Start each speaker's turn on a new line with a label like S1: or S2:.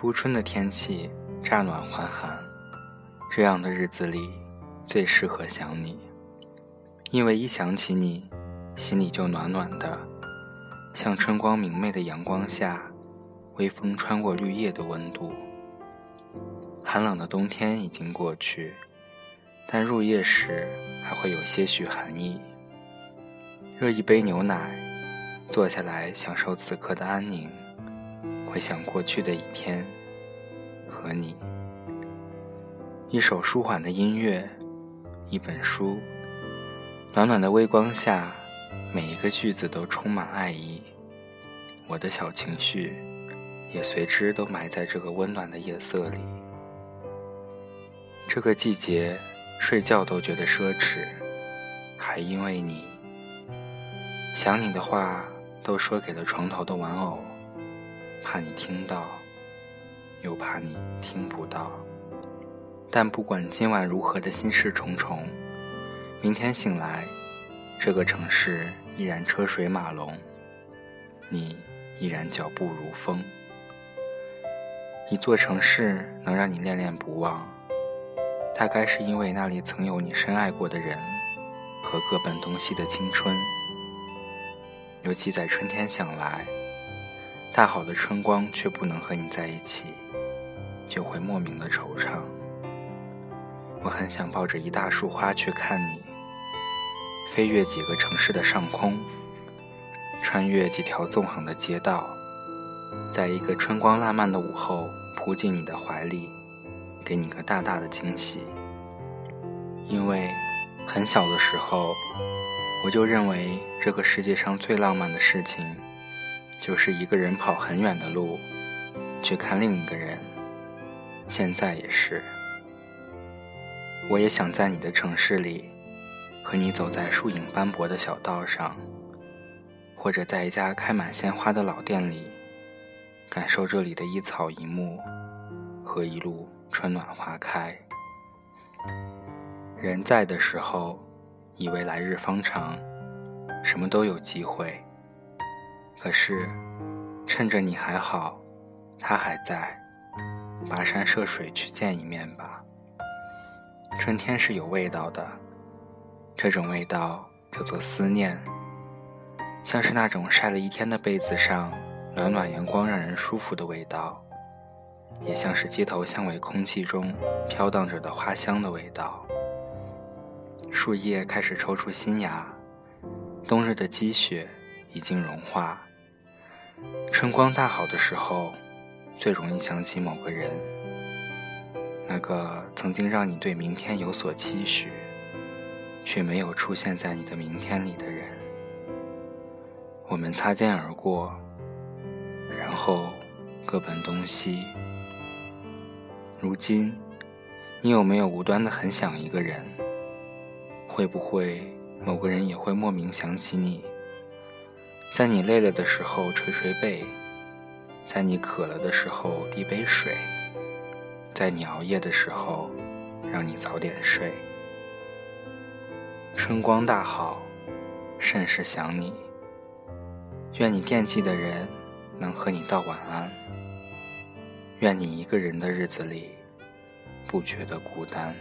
S1: 初春的天气乍暖还寒，这样的日子里最适合想你，因为一想起你，心里就暖暖的，像春光明媚的阳光下，微风穿过绿叶的温度。寒冷的冬天已经过去，但入夜时还会有些许寒意。热一杯牛奶，坐下来享受此刻的安宁。回想过去的一天，和你，一首舒缓的音乐，一本书，暖暖的微光下，每一个句子都充满爱意。我的小情绪，也随之都埋在这个温暖的夜色里。这个季节，睡觉都觉得奢侈，还因为你，想你的话都说给了床头的玩偶。怕你听到，又怕你听不到。但不管今晚如何的心事重重，明天醒来，这个城市依然车水马龙，你依然脚步如风。一座城市能让你恋恋不忘，大概是因为那里曾有你深爱过的人和各奔东西的青春，尤其在春天想来。大好的春光却不能和你在一起，就会莫名的惆怅。我很想抱着一大束花去看你，飞越几个城市的上空，穿越几条纵横的街道，在一个春光烂漫的午后，扑进你的怀里，给你个大大的惊喜。因为很小的时候，我就认为这个世界上最浪漫的事情。就是一个人跑很远的路去看另一个人，现在也是。我也想在你的城市里，和你走在树影斑驳的小道上，或者在一家开满鲜花的老店里，感受这里的一草一木和一路春暖花开。人在的时候，以为来日方长，什么都有机会。可是，趁着你还好，他还在，跋山涉水去见一面吧。春天是有味道的，这种味道叫做思念，像是那种晒了一天的被子上暖暖阳光让人舒服的味道，也像是街头巷尾空气中飘荡着的花香的味道。树叶开始抽出新芽，冬日的积雪已经融化。春光大好的时候，最容易想起某个人，那个曾经让你对明天有所期许，却没有出现在你的明天里的人。我们擦肩而过，然后各奔东西。如今，你有没有无端的很想一个人？会不会某个人也会莫名想起你？在你累了的时候捶捶背，在你渴了的时候递杯水，在你熬夜的时候让你早点睡。春光大好，甚是想你。愿你惦记的人能和你道晚安。愿你一个人的日子里不觉得孤单。